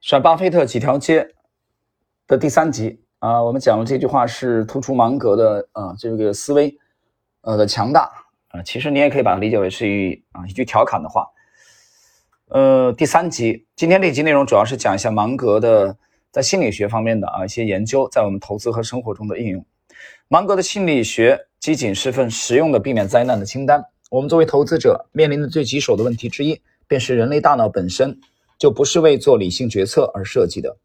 甩巴菲特几条街的第三集啊，我们讲的这句话是突出芒格的啊这个思维呃的强大啊，其实你也可以把它理解为是一啊一句调侃的话。呃，第三集今天这集内容主要是讲一下芒格的在心理学方面的啊一些研究，在我们投资和生活中的应用。芒格的心理学集锦是份实用的避免灾难的清单。我们作为投资者面临的最棘手的问题之一，便是人类大脑本身。就不是为做理性决策而设计的。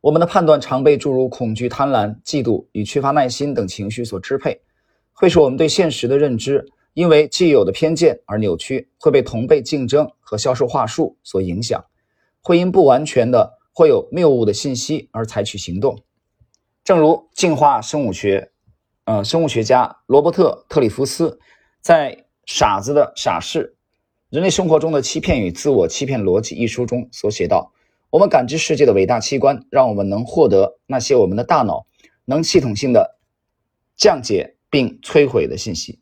我们的判断常被诸如恐惧、贪婪、嫉妒与缺乏耐心等情绪所支配，会使我们对现实的认知因为既有的偏见而扭曲，会被同辈竞争和销售话术所影响，会因不完全的或有谬误的信息而采取行动。正如进化生物学，呃，生物学家罗伯特·特里夫斯在《傻子的傻事》。人类生活中的欺骗与自我欺骗逻辑一书中所写道：“我们感知世界的伟大器官，让我们能获得那些我们的大脑能系统性的降解并摧毁的信息。”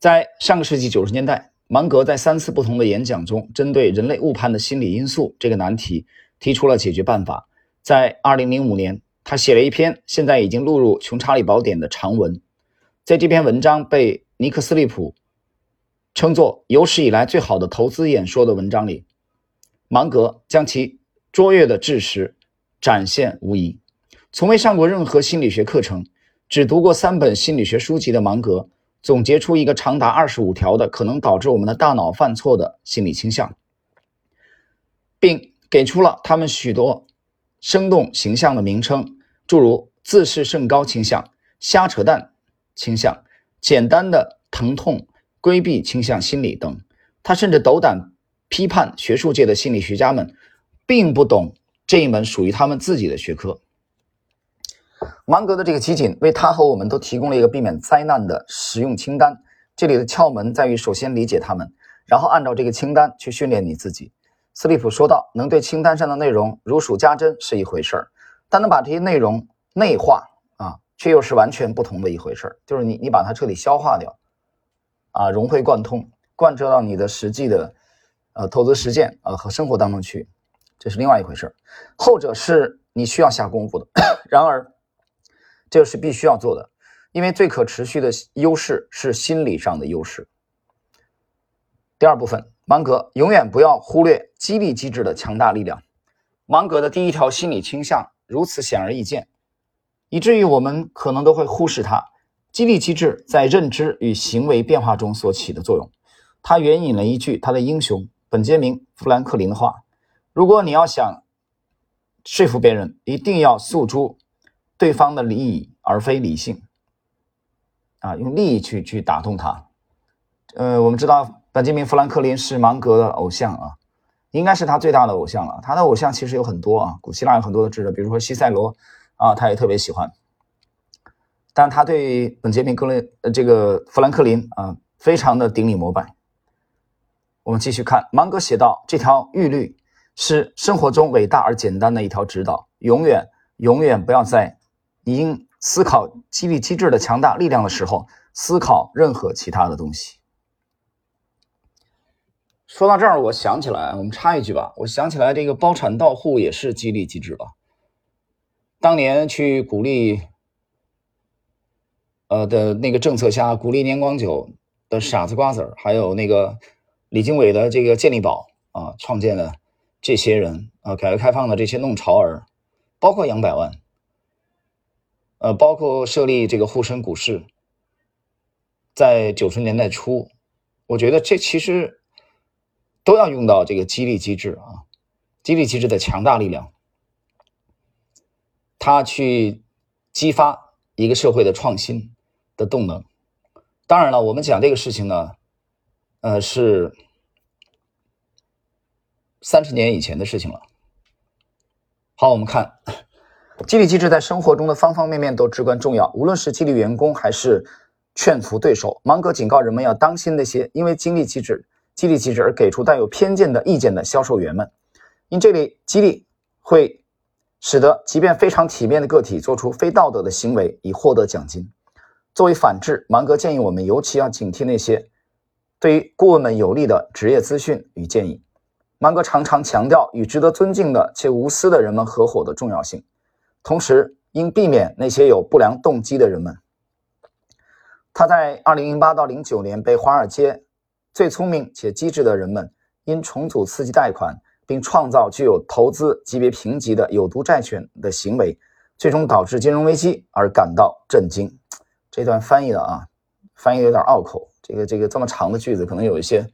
在上个世纪九十年代，芒格在三次不同的演讲中，针对人类误判的心理因素这个难题提出了解决办法。在二零零五年，他写了一篇现在已经录入《穷查理宝典》的长文，在这篇文章被尼克斯利普。称作有史以来最好的投资演说的文章里，芒格将其卓越的知识展现无疑。从未上过任何心理学课程，只读过三本心理学书籍的芒格，总结出一个长达二十五条的可能导致我们的大脑犯错的心理倾向，并给出了他们许多生动形象的名称，诸如自视甚高倾向、瞎扯淡倾向、简单的疼痛。规避倾向心理等，他甚至斗胆批判学术界的心理学家们并不懂这一门属于他们自己的学科。芒格的这个集锦为他和我们都提供了一个避免灾难的实用清单。这里的窍门在于，首先理解他们，然后按照这个清单去训练你自己。斯利普说道：“能对清单上的内容如数家珍是一回事儿，但能把这些内容内化啊，却又是完全不同的一回事儿。就是你，你把它彻底消化掉。”啊，融会贯通，贯彻到你的实际的，呃，投资实践啊和生活当中去，这是另外一回事后者是你需要下功夫的，然而，这是必须要做的，因为最可持续的优势是心理上的优势。第二部分，芒格永远不要忽略激励机制的强大力量。芒格的第一条心理倾向如此显而易见，以至于我们可能都会忽视它。激励机制在认知与行为变化中所起的作用。他援引了一句他的英雄本杰明·富兰克林的话：“如果你要想说服别人，一定要诉诸对方的利益，而非理性。啊，用利益去去打动他。呃，我们知道本杰明·富兰克林是芒格的偶像啊，应该是他最大的偶像了。他的偶像其实有很多啊，古希腊有很多的智者，比如说西塞罗啊，他也特别喜欢。”但他对本杰明·格雷呃这个富兰克林啊，非常的顶礼膜拜。我们继续看，芒格写道：“这条玉律是生活中伟大而简单的一条指导，永远永远不要在你应思考激励机制的强大力量的时候，思考任何其他的东西。”说到这儿，我想起来，我们插一句吧，我想起来这个包产到户也是激励机制吧，当年去鼓励。呃的那个政策下，鼓励年广久的傻子瓜子儿，还有那个李经纬的这个健力宝啊，创建的这些人啊，改革开放的这些弄潮儿，包括杨百万，呃，包括设立这个沪深股市，在九十年代初，我觉得这其实都要用到这个激励机制啊，激励机制的强大力量，它去激发一个社会的创新。的动能，当然了，我们讲这个事情呢，呃，是三十年以前的事情了。好，我们看激励机制在生活中的方方面面都至关重要，无论是激励员工还是劝服对手。芒格警告人们要当心那些因为激励机制、激励机制而给出带有偏见的意见的销售员们，因这里激励会使得即便非常体面的个体做出非道德的行为以获得奖金。作为反制，芒格建议我们尤其要警惕那些对于顾问们有利的职业资讯与建议。芒格常常强调与值得尊敬的且无私的人们合伙的重要性，同时应避免那些有不良动机的人们。他在2008到09年被华尔街最聪明且机智的人们因重组刺激贷款并创造具有投资级别评级的有毒债券的行为，最终导致金融危机而感到震惊。这段翻译的啊，翻译的有点拗口。这个这个这么长的句子，可能有一些，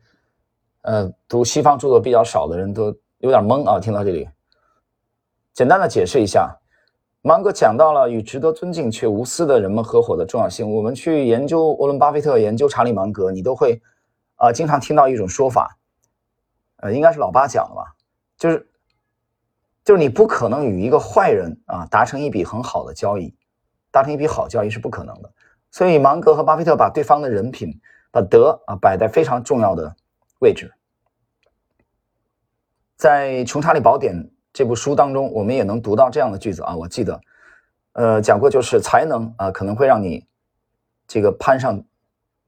呃，读西方著作比较少的人都有点懵啊。听到这里，简单的解释一下，芒格讲到了与值得尊敬却无私的人们合伙的重要性。我们去研究沃伦·巴菲特，研究查理·芒格，你都会啊经常听到一种说法，呃，应该是老八讲的吧，就是就是你不可能与一个坏人啊达成一笔很好的交易，达成一笔好交易是不可能的。所以芒格和巴菲特把对方的人品。把德啊摆在非常重要的位置，在《穷查理宝典》这部书当中，我们也能读到这样的句子啊。我记得，呃，讲过就是才能啊可能会让你这个攀上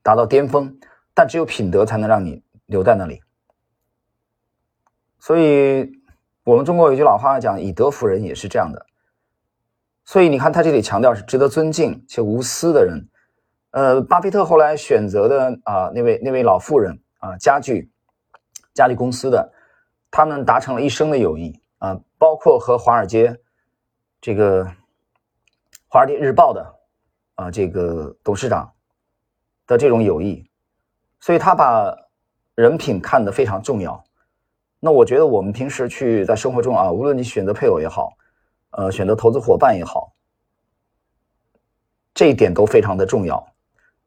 达到巅峰，但只有品德才能让你留在那里。所以，我们中国有句老话讲“以德服人”，也是这样的。所以你看，他这里强调是值得尊敬且无私的人。呃，巴菲特后来选择的啊，那位那位老妇人啊，家具家具公司的，他们达成了一生的友谊啊，包括和华尔街这个《华尔街日报》的啊这个董事长的这种友谊，所以他把人品看得非常重要。那我觉得我们平时去在生活中啊，无论你选择配偶也好，呃，选择投资伙伴也好，这一点都非常的重要。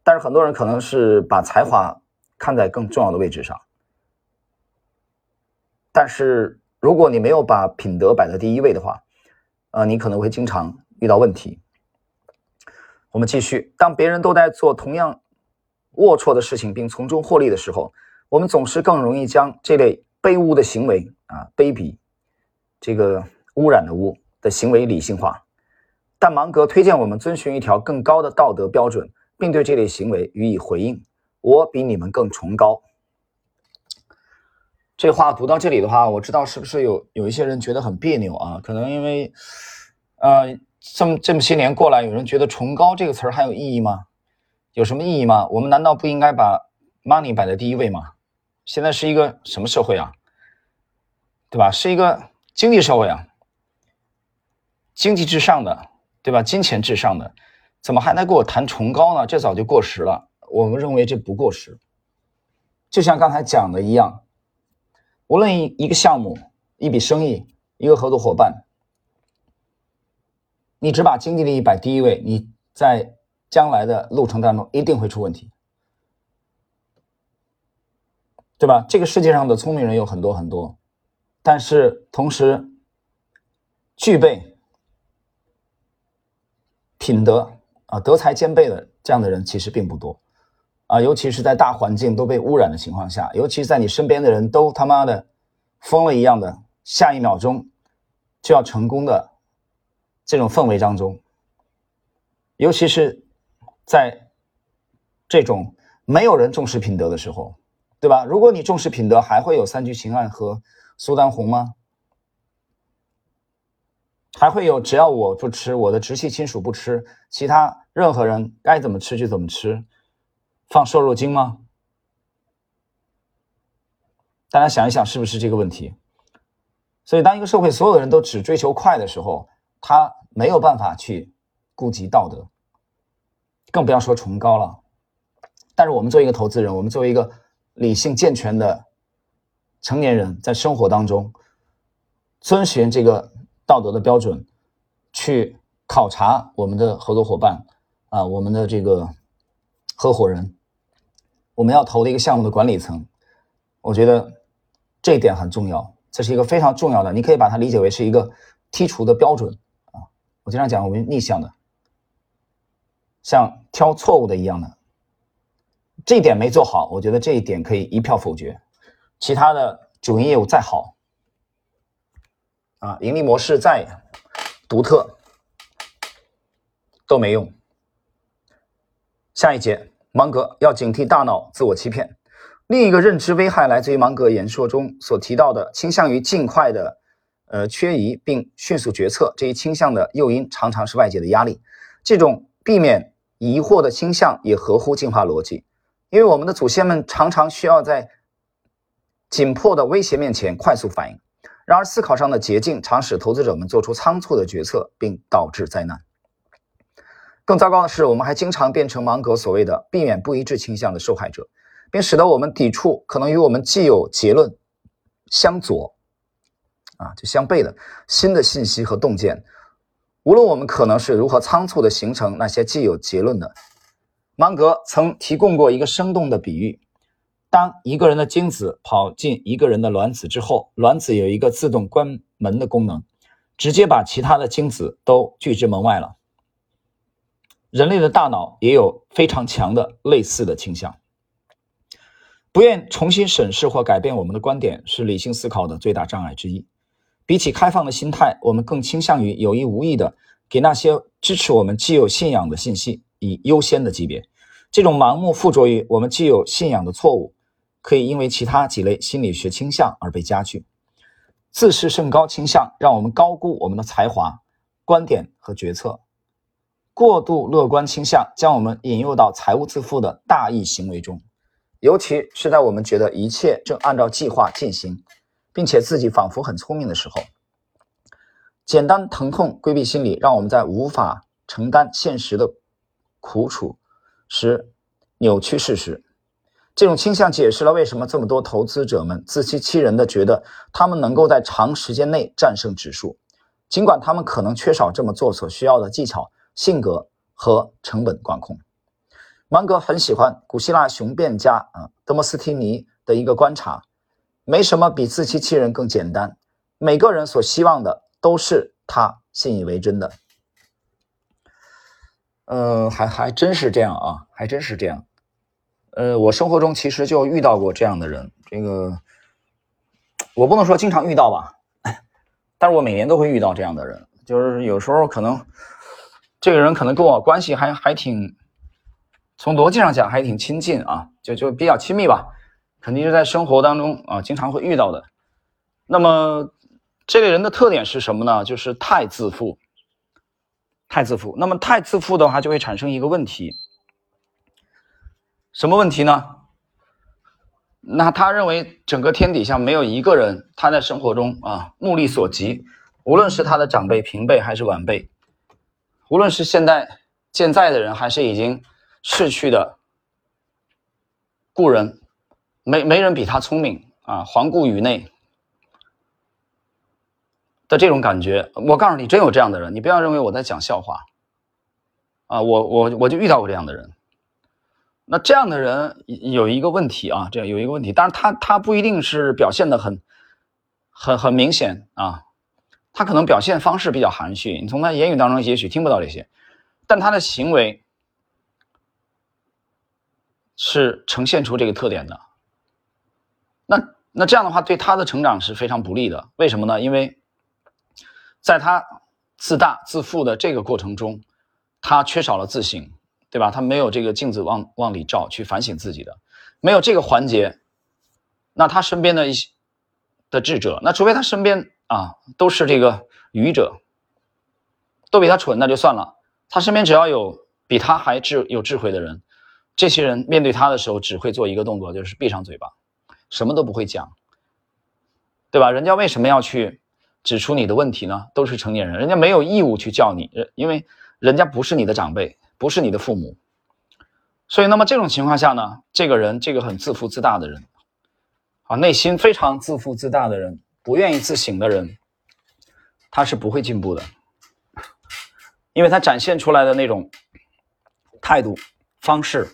但是很多人可能是把才华看在更重要的位置上，但是如果你没有把品德摆在第一位的话，呃，你可能会经常遇到问题。我们继续，当别人都在做同样龌龊的事情并从中获利的时候，我们总是更容易将这类卑污的行为啊，卑鄙，这个污染的污的行为理性化。但芒格推荐我们遵循一条更高的道德标准。并对这类行为予以回应。我比你们更崇高。这话读到这里的话，我知道是不是有有一些人觉得很别扭啊？可能因为，呃，这么这么些年过来，有人觉得“崇高”这个词儿还有意义吗？有什么意义吗？我们难道不应该把 money 摆在第一位吗？现在是一个什么社会啊？对吧？是一个经济社会啊，经济至上的，对吧？金钱至上的。怎么还在跟我谈崇高呢？这早就过时了。我们认为这不过时。就像刚才讲的一样，无论一一个项目、一笔生意、一个合作伙伴，你只把经济利益摆第一位，你在将来的路程当中一定会出问题，对吧？这个世界上的聪明人有很多很多，但是同时具备品德。啊，德才兼备的这样的人其实并不多，啊，尤其是在大环境都被污染的情况下，尤其是在你身边的人都他妈的疯了一样的，下一秒钟就要成功的这种氛围当中，尤其是在这种没有人重视品德的时候，对吧？如果你重视品德，还会有三聚氰胺和苏丹红吗？还会有只要我不吃，我的直系亲属不吃，其他任何人该怎么吃就怎么吃，放瘦肉精吗？大家想一想，是不是这个问题？所以，当一个社会所有的人都只追求快的时候，他没有办法去顾及道德，更不要说崇高了。但是，我们作为一个投资人，我们作为一个理性健全的成年人，在生活当中遵循这个。道德的标准，去考察我们的合作伙伴啊，我们的这个合伙人，我们要投的一个项目的管理层，我觉得这一点很重要，这是一个非常重要的，你可以把它理解为是一个剔除的标准啊。我经常讲我们逆向的，像挑错误的一样的，这一点没做好，我觉得这一点可以一票否决，其他的主营业务再好。啊，盈利模式再独特都没用。下一节，芒格要警惕大脑自我欺骗。另一个认知危害来自于芒格演说中所提到的倾向于尽快的呃缺疑并迅速决策这一倾向的诱因，常常是外界的压力。这种避免疑惑的倾向也合乎进化逻辑，因为我们的祖先们常常需要在紧迫的威胁面前快速反应。然而，思考上的捷径常使投资者们做出仓促的决策，并导致灾难。更糟糕的是，我们还经常变成芒格所谓的避免不一致倾向的受害者，并使得我们抵触可能与我们既有结论相左啊，就相悖的新的信息和洞见。无论我们可能是如何仓促地形成那些既有结论的，芒格曾提供过一个生动的比喻：当一个人的精子跑进一个人的卵子之后，卵子有一个自动关门的功能，直接把其他的精子都拒之门外了。人类的大脑也有非常强的类似的倾向，不愿重新审视或改变我们的观点是理性思考的最大障碍之一。比起开放的心态，我们更倾向于有意无意的给那些支持我们既有信仰的信息以优先的级别。这种盲目附着于我们既有信仰的错误，可以因为其他几类心理学倾向而被加剧。自视甚高倾向让我们高估我们的才华、观点和决策；过度乐观倾向将我们引诱到财务自负的大意行为中，尤其是在我们觉得一切正按照计划进行。并且自己仿佛很聪明的时候，简单疼痛规避心理让我们在无法承担现实的苦楚时扭曲事实。这种倾向解释了为什么这么多投资者们自欺欺人的觉得他们能够在长时间内战胜指数，尽管他们可能缺少这么做所需要的技巧、性格和成本管控。芒格很喜欢古希腊雄辩家啊德莫斯提尼的一个观察。没什么比自欺欺人更简单。每个人所希望的都是他信以为真的。呃，还还真是这样啊，还真是这样。呃，我生活中其实就遇到过这样的人。这个我不能说经常遇到吧，但是我每年都会遇到这样的人。就是有时候可能这个人可能跟我关系还还挺，从逻辑上讲还挺亲近啊，就就比较亲密吧。肯定是在生活当中啊，经常会遇到的。那么这类人的特点是什么呢？就是太自负，太自负。那么太自负的话，就会产生一个问题，什么问题呢？那他认为整个天底下没有一个人，他在生活中啊目力所及，无论是他的长辈、平辈还是晚辈，无论是现在健在的人，还是已经逝去的故人。没没人比他聪明啊！环顾宇内的这种感觉，我告诉你，真有这样的人。你不要认为我在讲笑话啊！我我我就遇到过这样的人。那这样的人有一个问题啊，这样有一个问题，当然他他不一定是表现的很很很明显啊，他可能表现方式比较含蓄，你从他言语当中也许听不到这些，但他的行为是呈现出这个特点的。那那这样的话，对他的成长是非常不利的。为什么呢？因为在他自大自负的这个过程中，他缺少了自省，对吧？他没有这个镜子往往里照，去反省自己的，没有这个环节，那他身边的一些的智者，那除非他身边啊都是这个愚者，都比他蠢，那就算了。他身边只要有比他还智有智慧的人，这些人面对他的时候，只会做一个动作，就是闭上嘴巴。什么都不会讲，对吧？人家为什么要去指出你的问题呢？都是成年人，人家没有义务去叫你，因为人家不是你的长辈，不是你的父母。所以，那么这种情况下呢，这个人，这个很自负自大的人，啊，内心非常自负自大的人，不愿意自省的人，他是不会进步的，因为他展现出来的那种态度方式，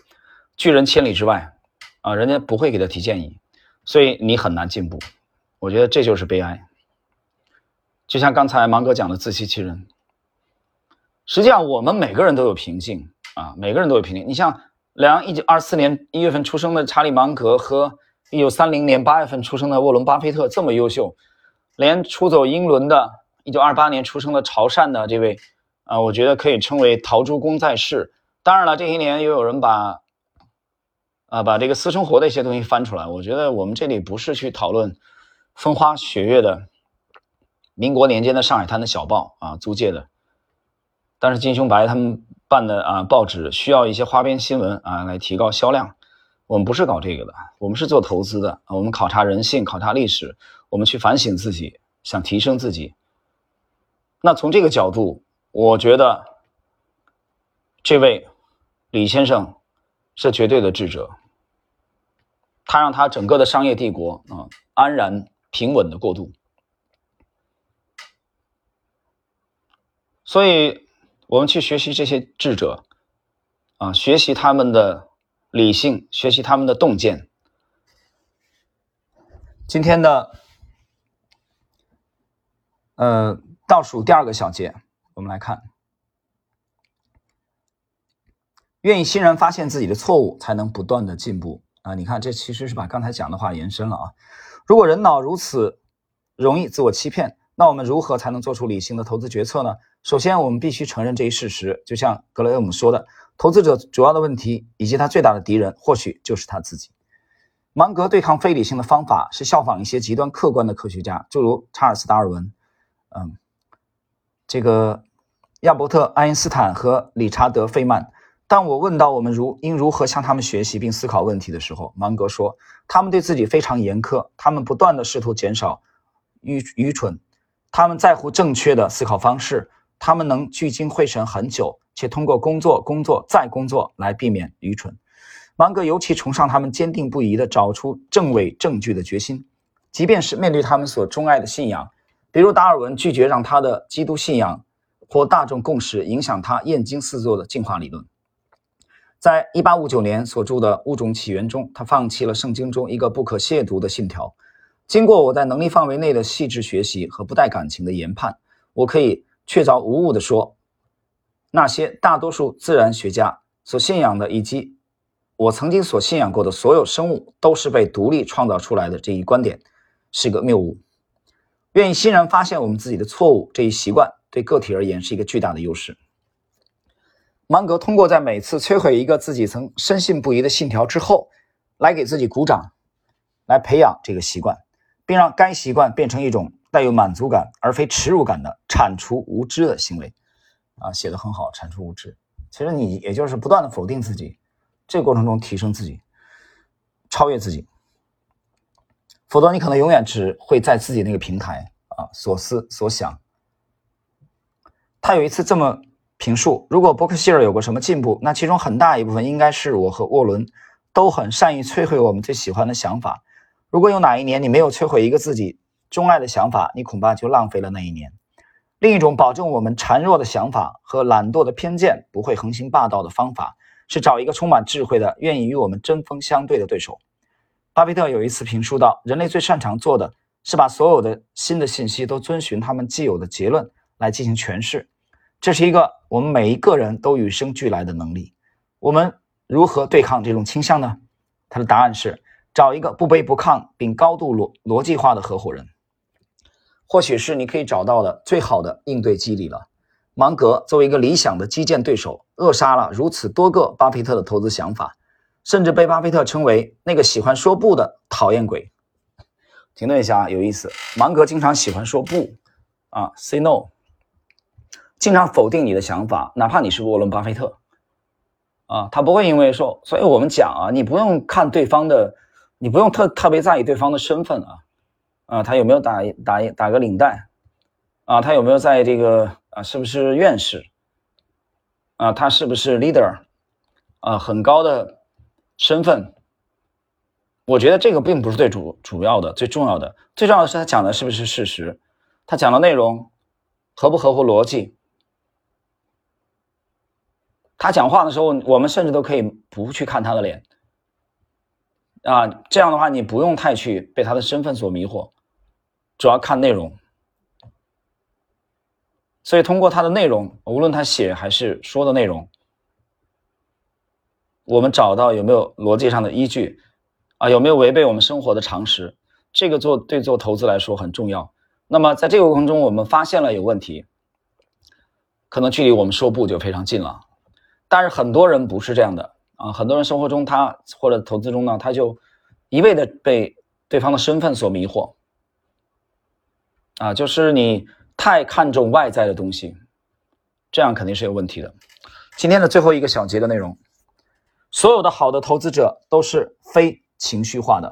拒人千里之外，啊，人家不会给他提建议。所以你很难进步，我觉得这就是悲哀。就像刚才芒哥讲的自欺欺人，实际上我们每个人都有瓶颈啊，每个人都有瓶颈。你像两一九二四年一月份出生的查理芒格和一九三零年八月份出生的沃伦巴菲特这么优秀，连出走英伦的一九二八年出生的潮汕的这位啊，我觉得可以称为陶朱公在世。当然了，这些年也有人把。啊，把这个私生活的一些东西翻出来。我觉得我们这里不是去讨论风花雪月的民国年间的上海滩的小报啊，租界的。但是金雄白他们办的啊报纸需要一些花边新闻啊来提高销量。我们不是搞这个的，我们是做投资的。我们考察人性，考察历史，我们去反省自己，想提升自己。那从这个角度，我觉得这位李先生是绝对的智者。他让他整个的商业帝国啊安然平稳的过渡，所以我们去学习这些智者啊，学习他们的理性，学习他们的洞见。今天的呃倒数第二个小节，我们来看：愿意欣然发现自己的错误，才能不断的进步。啊，你看，这其实是把刚才讲的话延伸了啊。如果人脑如此容易自我欺骗，那我们如何才能做出理性的投资决策呢？首先，我们必须承认这一事实，就像格雷厄姆说的，投资者主要的问题以及他最大的敌人，或许就是他自己。芒格对抗非理性的方法是效仿一些极端客观的科学家，诸如查尔斯·达尔文，嗯，这个亚伯特·爱因斯坦和理查德·费曼。当我问到我们如应如何向他们学习并思考问题的时候，芒格说：“他们对自己非常严苛，他们不断的试图减少愚愚蠢，他们在乎正确的思考方式，他们能聚精会神很久，且通过工作、工作再工作来避免愚蠢。”芒格尤其崇尚他们坚定不移地找出证伪证据的决心，即便是面对他们所钟爱的信仰，比如达尔文拒绝让他的基督信仰或大众共识影响他厌惊四座的进化理论。在一八五九年所著的《物种起源》中，他放弃了圣经中一个不可亵渎的信条。经过我在能力范围内的细致学习和不带感情的研判，我可以确凿无误地说，那些大多数自然学家所信仰的，以及我曾经所信仰过的所有生物都是被独立创造出来的这一观点是个谬误。愿意欣然发现我们自己的错误这一习惯，对个体而言是一个巨大的优势。芒格通过在每次摧毁一个自己曾深信不疑的信条之后，来给自己鼓掌，来培养这个习惯，并让该习惯变成一种带有满足感而非耻辱感的铲除无知的行为。啊，写的很好，产出物质。其实你也就是不断的否定自己，这个过程中提升自己，超越自己。否则你可能永远只会在自己那个平台啊所思所想。他有一次这么。评述：如果伯克希尔有过什么进步，那其中很大一部分应该是我和沃伦都很善于摧毁我们最喜欢的想法。如果有哪一年你没有摧毁一个自己钟爱的想法，你恐怕就浪费了那一年。另一种保证我们孱弱的想法和懒惰的偏见不会横行霸道的方法，是找一个充满智慧的、愿意与我们针锋相对的对手。巴菲特有一次评述道：“人类最擅长做的是把所有的新的信息都遵循他们既有的结论来进行诠释。”这是一个我们每一个人都与生俱来的能力。我们如何对抗这种倾向呢？他的答案是找一个不卑不亢并高度逻逻辑化的合伙人。或许是你可以找到的最好的应对机理了。芒格作为一个理想的基建对手，扼杀了如此多个巴菲特的投资想法，甚至被巴菲特称为那个喜欢说不的讨厌鬼。停顿一下啊，有意思。芒格经常喜欢说不啊，say no。经常否定你的想法，哪怕你是沃伦·巴菲特，啊，他不会因为说，所以我们讲啊，你不用看对方的，你不用特特别在意对方的身份啊，啊，他有没有打打打个领带，啊，他有没有在这个啊，是不是院士，啊，他是不是 leader，啊，很高的身份，我觉得这个并不是最主主要的，最重要的，最重要的是他讲的是不是事实，他讲的内容合不合乎逻辑。他讲话的时候，我们甚至都可以不去看他的脸，啊，这样的话你不用太去被他的身份所迷惑，主要看内容。所以通过他的内容，无论他写还是说的内容，我们找到有没有逻辑上的依据，啊，有没有违背我们生活的常识，这个做对做投资来说很重要。那么在这个过程中，我们发现了有问题，可能距离我们说不就非常近了。但是很多人不是这样的啊，很多人生活中他或者投资中呢，他就一味的被对方的身份所迷惑，啊，就是你太看重外在的东西，这样肯定是有问题的。今天的最后一个小节的内容，所有的好的投资者都是非情绪化的。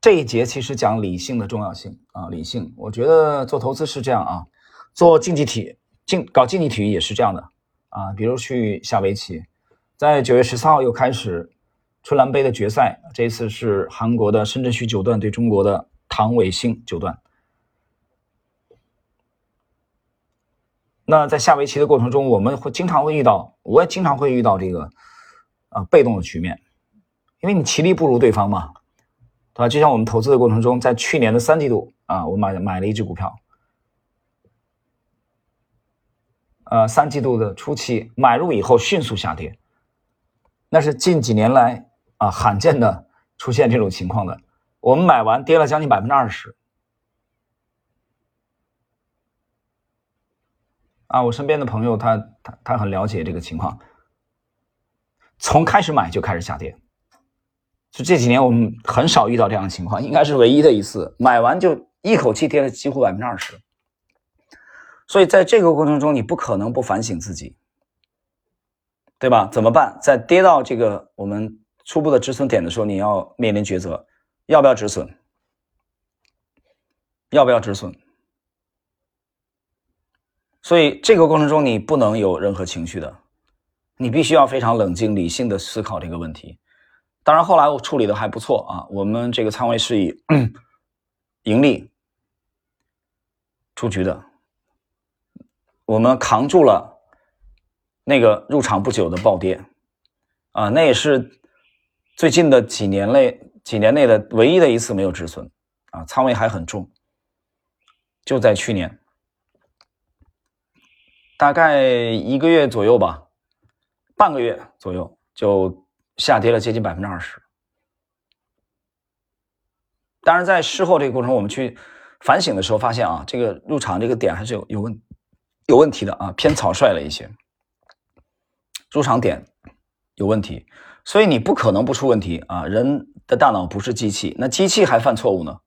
这一节其实讲理性的重要性啊，理性，我觉得做投资是这样啊，做竞技体竞搞竞技体育也是这样的啊，比如去下围棋。在九月十三号又开始春兰杯的决赛，这一次是韩国的深圳旭九段对中国的唐伟星九段。那在下围棋的过程中，我们会经常会遇到，我也经常会遇到这个啊被动的局面，因为你棋力不如对方嘛，对吧？就像我们投资的过程中，在去年的三季度啊，我买买了一只股票，呃，三季度的初期买入以后迅速下跌。那是近几年来啊罕见的出现这种情况的。我们买完跌了将近百分之二十，啊，我身边的朋友他他他很了解这个情况，从开始买就开始下跌，就这几年我们很少遇到这样的情况，应该是唯一的一次，买完就一口气跌了几乎百分之二十。所以在这个过程中，你不可能不反省自己。对吧？怎么办？在跌到这个我们初步的止损点的时候，你要面临抉择，要不要止损？要不要止损？所以这个过程中你不能有任何情绪的，你必须要非常冷静理性的思考这个问题。当然后来我处理的还不错啊，我们这个仓位是以盈利出局的，我们扛住了。那个入场不久的暴跌，啊，那也是最近的几年内几年内的唯一的一次没有止损，啊，仓位还很重，就在去年，大概一个月左右吧，半个月左右就下跌了接近百分之二十。当然，在事后这个过程，我们去反省的时候，发现啊，这个入场这个点还是有有问有问题的啊，偏草率了一些。入场点有问题，所以你不可能不出问题啊！人的大脑不是机器，那机器还犯错误呢，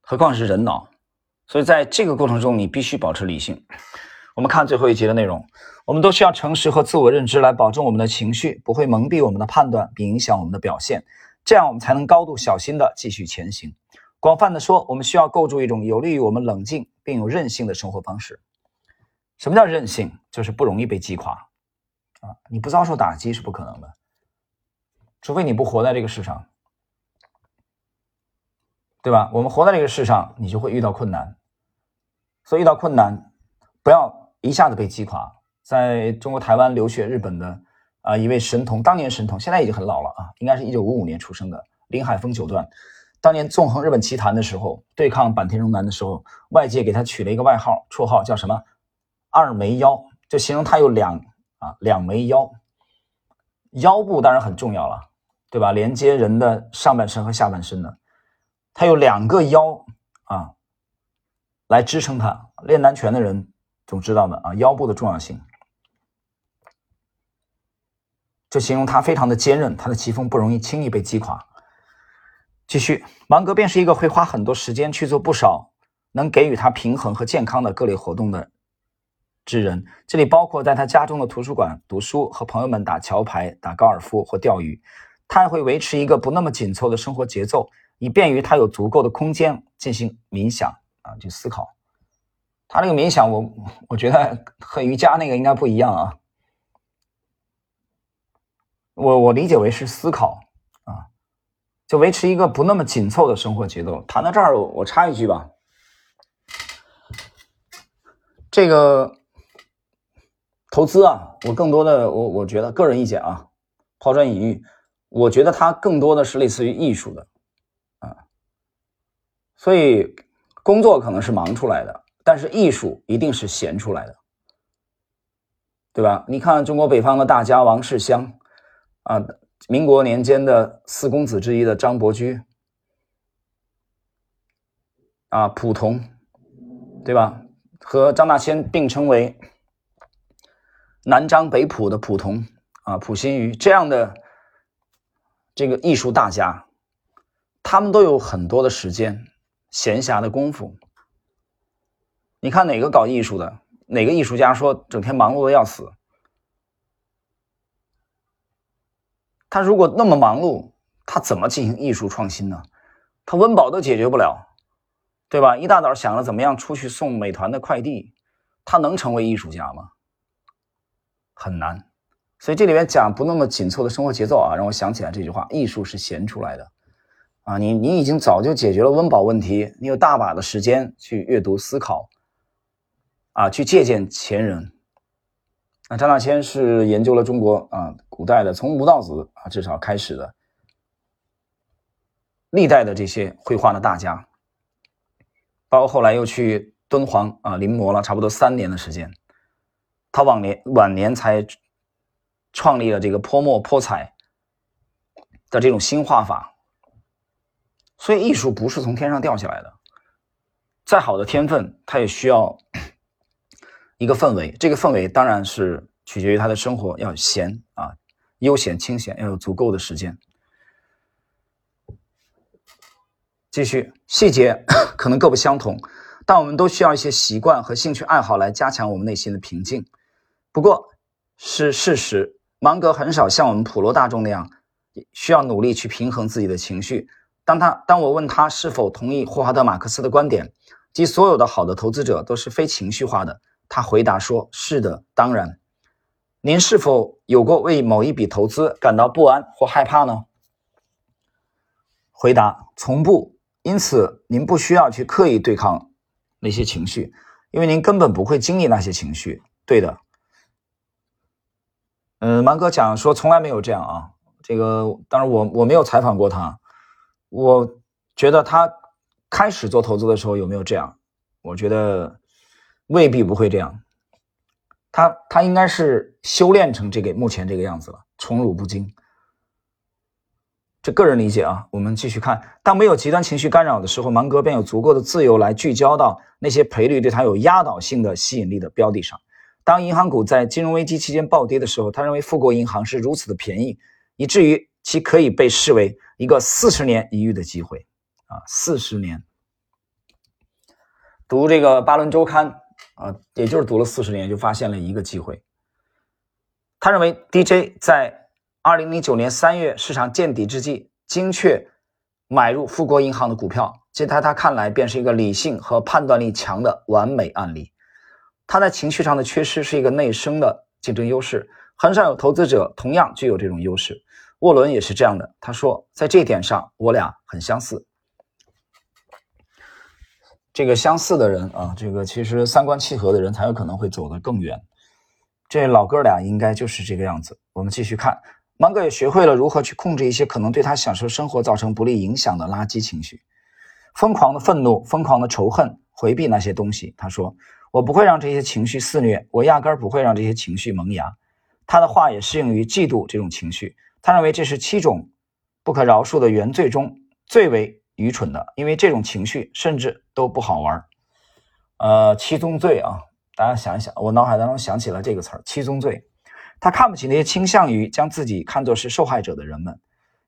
何况是人脑？所以在这个过程中，你必须保持理性。我们看最后一节的内容，我们都需要诚实和自我认知来保证我们的情绪不会蒙蔽我们的判断，并影响我们的表现，这样我们才能高度小心的继续前行。广泛的说，我们需要构筑一种有利于我们冷静并有韧性的生活方式。什么叫韧性？就是不容易被击垮。啊，你不遭受打击是不可能的，除非你不活在这个世上，对吧？我们活在这个世上，你就会遇到困难，所以遇到困难，不要一下子被击垮。在中国台湾留学日本的啊一位神童，当年神童，现在已经很老了啊，应该是一九五五年出生的林海峰九段，当年纵横日本棋坛的时候，对抗坂田荣男的时候，外界给他取了一个外号，绰号叫什么？二眉腰，就形容他有两。啊，两眉腰，腰部当然很重要了，对吧？连接人的上半身和下半身的，他有两个腰啊，来支撑他。练南拳的人总知道的啊，腰部的重要性，就形容它非常的坚韧，它的棋风不容易轻易被击垮。继续，芒格便是一个会花很多时间去做不少能给予他平衡和健康的各类活动的。之人，这里包括在他家中的图书馆读书，和朋友们打桥牌、打高尔夫或钓鱼。他还会维持一个不那么紧凑的生活节奏，以便于他有足够的空间进行冥想啊，去思考。他那个冥想，我我觉得和瑜伽那个应该不一样啊。我我理解为是思考啊，就维持一个不那么紧凑的生活节奏。谈到这儿，我插一句吧，这个。投资啊，我更多的我我觉得个人意见啊，抛砖引玉，我觉得它更多的是类似于艺术的啊，所以工作可能是忙出来的，但是艺术一定是闲出来的，对吧？你看中国北方的大家王世襄啊，民国年间的四公子之一的张伯驹啊，蒲桐，对吧？和张大千并称为。南张北浦的普同啊、溥心畬这样的这个艺术大家，他们都有很多的时间、闲暇的功夫。你看哪个搞艺术的，哪个艺术家说整天忙碌的要死？他如果那么忙碌，他怎么进行艺术创新呢？他温饱都解决不了，对吧？一大早想着怎么样出去送美团的快递，他能成为艺术家吗？很难。所以这里面讲不那么紧凑的生活节奏啊，让我想起来这句话：艺术是闲出来的啊！你你已经早就解决了温饱问题，你有大把的时间去阅读、思考啊，去借鉴前人。那张大千是研究了中国啊古代的，从吴道子啊至少开始的历代的这些绘画的大家，包括后来又去敦煌啊临摹了差不多三年的时间，他晚年晚年才。创立了这个泼墨泼彩的这种新画法，所以艺术不是从天上掉下来的。再好的天分，它也需要一个氛围。这个氛围当然是取决于他的生活要闲啊，悠闲清闲，要有足够的时间。继续，细节 可能各不相同，但我们都需要一些习惯和兴趣爱好来加强我们内心的平静。不过，是事实。芒格很少像我们普罗大众那样需要努力去平衡自己的情绪。当他当我问他是否同意霍华德·马克思的观点，即所有的好的投资者都是非情绪化的，他回答说：“是的，当然。”您是否有过为某一笔投资感到不安或害怕呢？回答：从不。因此，您不需要去刻意对抗那些情绪，因为您根本不会经历那些情绪。对的。嗯，芒哥讲说从来没有这样啊。这个当然我我没有采访过他，我觉得他开始做投资的时候有没有这样？我觉得未必不会这样。他他应该是修炼成这个目前这个样子了，宠辱不惊。这个人理解啊。我们继续看，当没有极端情绪干扰的时候，芒格便有足够的自由来聚焦到那些赔率对他有压倒性的吸引力的标的上。当银行股在金融危机期间暴跌的时候，他认为富国银行是如此的便宜，以至于其可以被视为一个四十年一遇的机会啊！四十年，读这个《巴伦周刊》啊，也就是读了四十年，就发现了一个机会。他认为 DJ 在二零零九年三月市场见底之际，精确买入富国银行的股票，这在他看来便是一个理性和判断力强的完美案例。他在情绪上的缺失是一个内生的竞争优势，很少有投资者同样具有这种优势。沃伦也是这样的。他说，在这一点上，我俩很相似。这个相似的人啊，这个其实三观契合的人才有可能会走得更远。这老哥俩应该就是这个样子。我们继续看，芒格也学会了如何去控制一些可能对他享受生活造成不利影响的垃圾情绪，疯狂的愤怒，疯狂的仇恨，回避那些东西。他说。我不会让这些情绪肆虐，我压根儿不会让这些情绪萌芽。他的话也适用于嫉妒这种情绪。他认为这是七种不可饶恕的原罪中最为愚蠢的，因为这种情绪甚至都不好玩。呃，七宗罪啊，大家想一想，我脑海当中想起了这个词儿“七宗罪”。他看不起那些倾向于将自己看作是受害者的人们，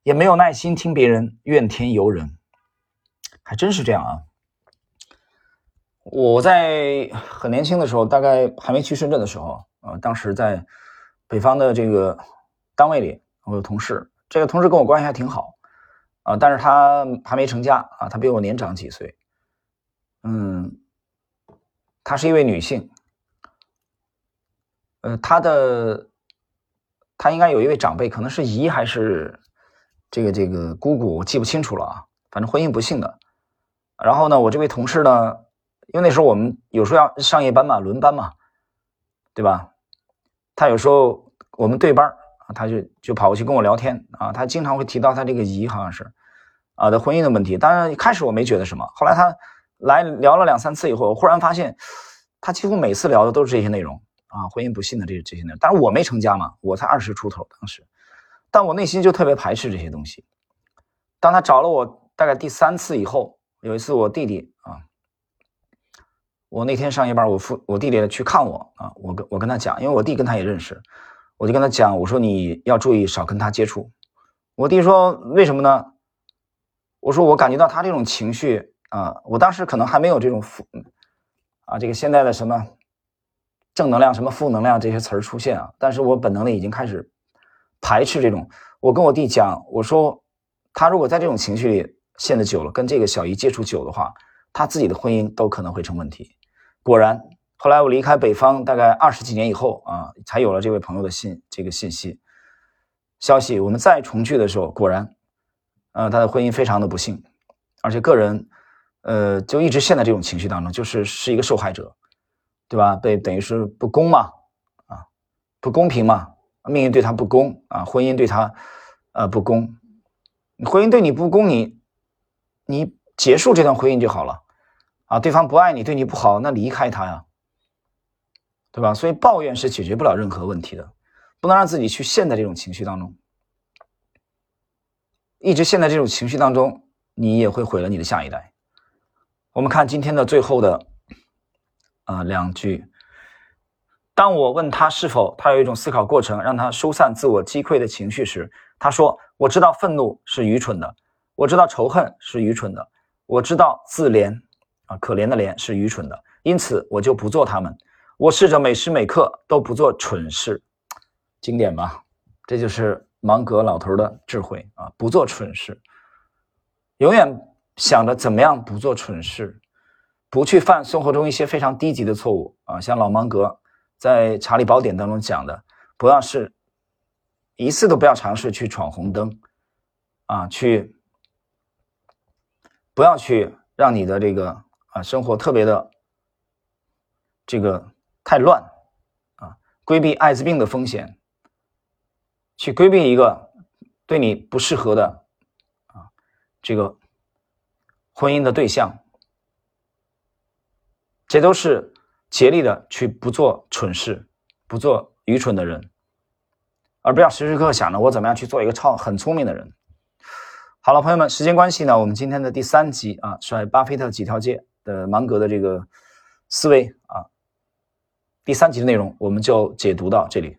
也没有耐心听别人怨天尤人。还真是这样啊。我在很年轻的时候，大概还没去深圳的时候，呃，当时在北方的这个单位里，我有同事，这个同事跟我关系还挺好，啊，但是他还没成家啊，他比我年长几岁，嗯，她是一位女性，呃，她的她应该有一位长辈，可能是姨还是这个这个姑姑，我记不清楚了啊，反正婚姻不幸的，然后呢，我这位同事呢。因为那时候我们有时候要上夜班嘛，轮班嘛，对吧？他有时候我们对班，他就就跑过去跟我聊天啊。他经常会提到他这个姨好像是啊的婚姻的问题。当然一开始我没觉得什么，后来他来聊了两三次以后，我忽然发现他几乎每次聊的都是这些内容啊，婚姻不幸的这这些内容。但是我没成家嘛，我才二十出头当时，但我内心就特别排斥这些东西。当他找了我大概第三次以后，有一次我弟弟啊。我那天上夜班，我父我弟弟去看我啊，我跟我跟他讲，因为我弟跟他也认识，我就跟他讲，我说你要注意少跟他接触。我弟说为什么呢？我说我感觉到他这种情绪啊，我当时可能还没有这种负啊，这个现在的什么正能量、什么负能量这些词儿出现啊，但是我本能的已经开始排斥这种。我跟我弟讲，我说他如果在这种情绪里陷得久了，跟这个小姨接触久的话，他自己的婚姻都可能会成问题。果然，后来我离开北方大概二十几年以后啊，才有了这位朋友的信这个信息消息。我们再重聚的时候，果然。呃，他的婚姻非常的不幸，而且个人，呃，就一直陷在这种情绪当中，就是是一个受害者，对吧？被等于是不公嘛，啊，不公平嘛，命运对他不公啊，婚姻对他，呃，不公，婚姻对你不公，你，你结束这段婚姻就好了，啊，对方不爱你，对你不好，那离开他呀，对吧？所以抱怨是解决不了任何问题的，不能让自己去陷在这种情绪当中。一直陷在这种情绪当中，你也会毁了你的下一代。我们看今天的最后的啊两句。当我问他是否他有一种思考过程，让他疏散自我击溃的情绪时，他说：“我知道愤怒是愚蠢的，我知道仇恨是愚蠢的，我知道自怜啊可怜的怜是愚蠢的，因此我就不做他们。我试着每时每刻都不做蠢事。”经典吧？这就是。芒格老头的智慧啊，不做蠢事，永远想着怎么样不做蠢事，不去犯生活中一些非常低级的错误啊。像老芒格在《查理宝典》当中讲的，不要是一次都不要尝试去闯红灯啊，去不要去让你的这个啊生活特别的这个太乱啊，规避艾滋病的风险。去规避一个对你不适合的啊，这个婚姻的对象，这都是竭力的去不做蠢事，不做愚蠢的人，而不要时时刻刻想着我怎么样去做一个超很聪明的人。好了，朋友们，时间关系呢，我们今天的第三集啊，甩巴菲特几条街的芒格的这个思维，第三集的内容我们就解读到这里。